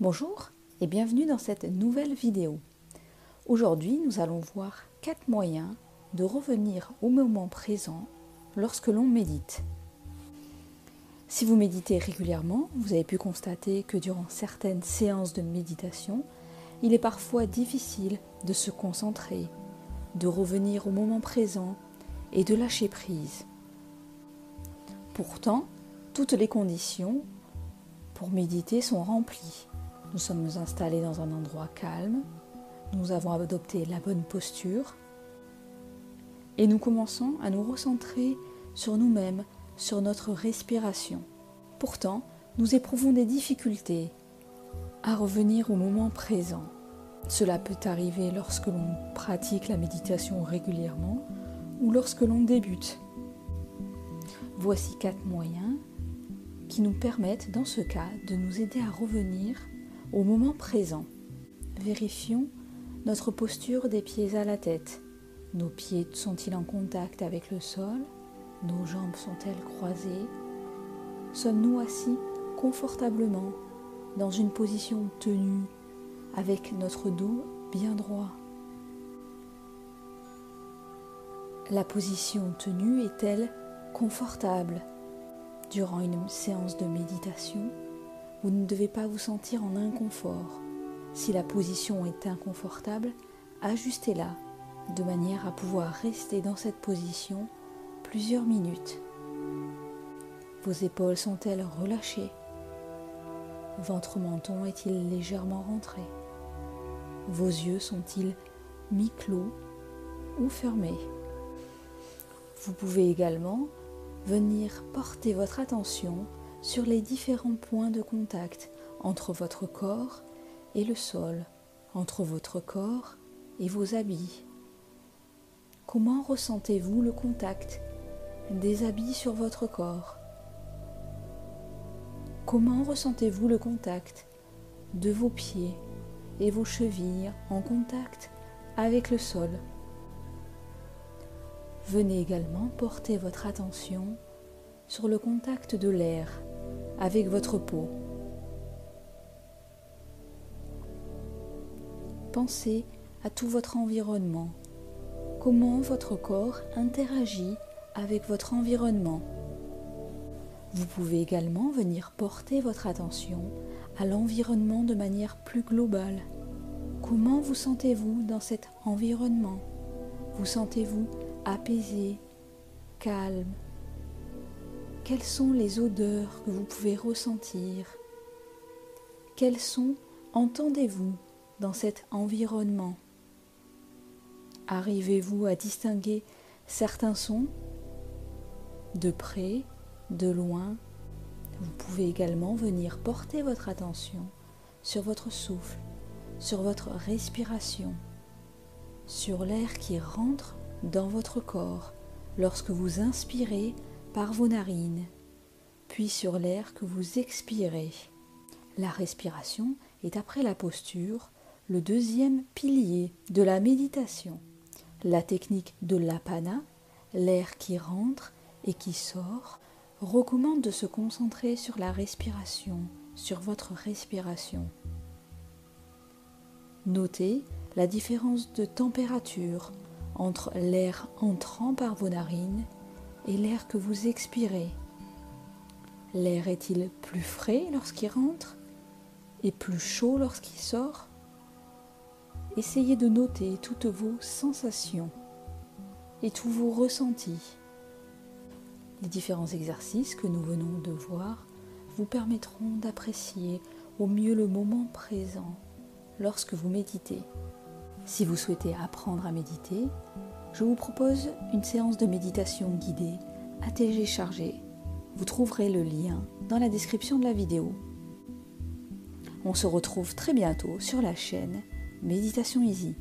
Bonjour et bienvenue dans cette nouvelle vidéo. Aujourd'hui, nous allons voir quatre moyens de revenir au moment présent lorsque l'on médite. Si vous méditez régulièrement, vous avez pu constater que durant certaines séances de méditation, il est parfois difficile de se concentrer, de revenir au moment présent et de lâcher prise. Pourtant, toutes les conditions pour méditer sont remplies. Nous sommes installés dans un endroit calme, nous avons adopté la bonne posture et nous commençons à nous recentrer sur nous-mêmes, sur notre respiration. Pourtant, nous éprouvons des difficultés à revenir au moment présent. Cela peut arriver lorsque l'on pratique la méditation régulièrement ou lorsque l'on débute. Voici quatre moyens qui nous permettent dans ce cas de nous aider à revenir au moment présent. Vérifions notre posture des pieds à la tête. Nos pieds sont-ils en contact avec le sol? Nos jambes sont-elles croisées? Sommes-nous assis confortablement dans une position tenue avec notre dos bien droit? La position tenue est-elle confortable Durant une séance de méditation, vous ne devez pas vous sentir en inconfort. Si la position est inconfortable, ajustez-la de manière à pouvoir rester dans cette position plusieurs minutes. Vos épaules sont-elles relâchées? Votre menton est-il légèrement rentré? Vos yeux sont-ils mi-clos ou fermés? Vous pouvez également venir porter votre attention sur les différents points de contact entre votre corps et le sol, entre votre corps et vos habits. Comment ressentez-vous le contact des habits sur votre corps? Comment ressentez-vous le contact de vos pieds et vos chevilles en contact avec le sol? Venez également porter votre attention sur le contact de l'air avec votre peau. Pensez à tout votre environnement, comment votre corps interagit avec votre environnement. Vous pouvez également venir porter votre attention à l'environnement de manière plus globale. Comment vous sentez-vous dans cet environnement? Vous sentez-vous apaisé, calme, quelles sont les odeurs que vous pouvez ressentir? Quels sons entendez-vous dans cet environnement? Arrivez-vous à distinguer certains sons? De près, de loin? Vous pouvez également venir porter votre attention sur votre souffle, sur votre respiration, sur l'air qui rentre dans votre corps. Lorsque vous inspirez par vos narines, puis sur l'air que vous expirez. La respiration est après la posture le deuxième pilier de la méditation. La technique de l'apana, l'air qui rentre et qui sort, recommande de se concentrer sur la respiration, sur votre respiration. Notez la différence de température entre l'air entrant par vos narines et l'air que vous expirez. L'air est-il plus frais lorsqu'il rentre et plus chaud lorsqu'il sort? Essayez de noter toutes vos sensations et tous vos ressentis. Les différents exercices que nous venons de voir vous permettront d'apprécier au mieux le moment présent lorsque vous méditez. Si vous souhaitez apprendre à méditer, je vous propose une séance de méditation guidée à télécharger. Vous trouverez le lien dans la description de la vidéo. On se retrouve très bientôt sur la chaîne Méditation Easy.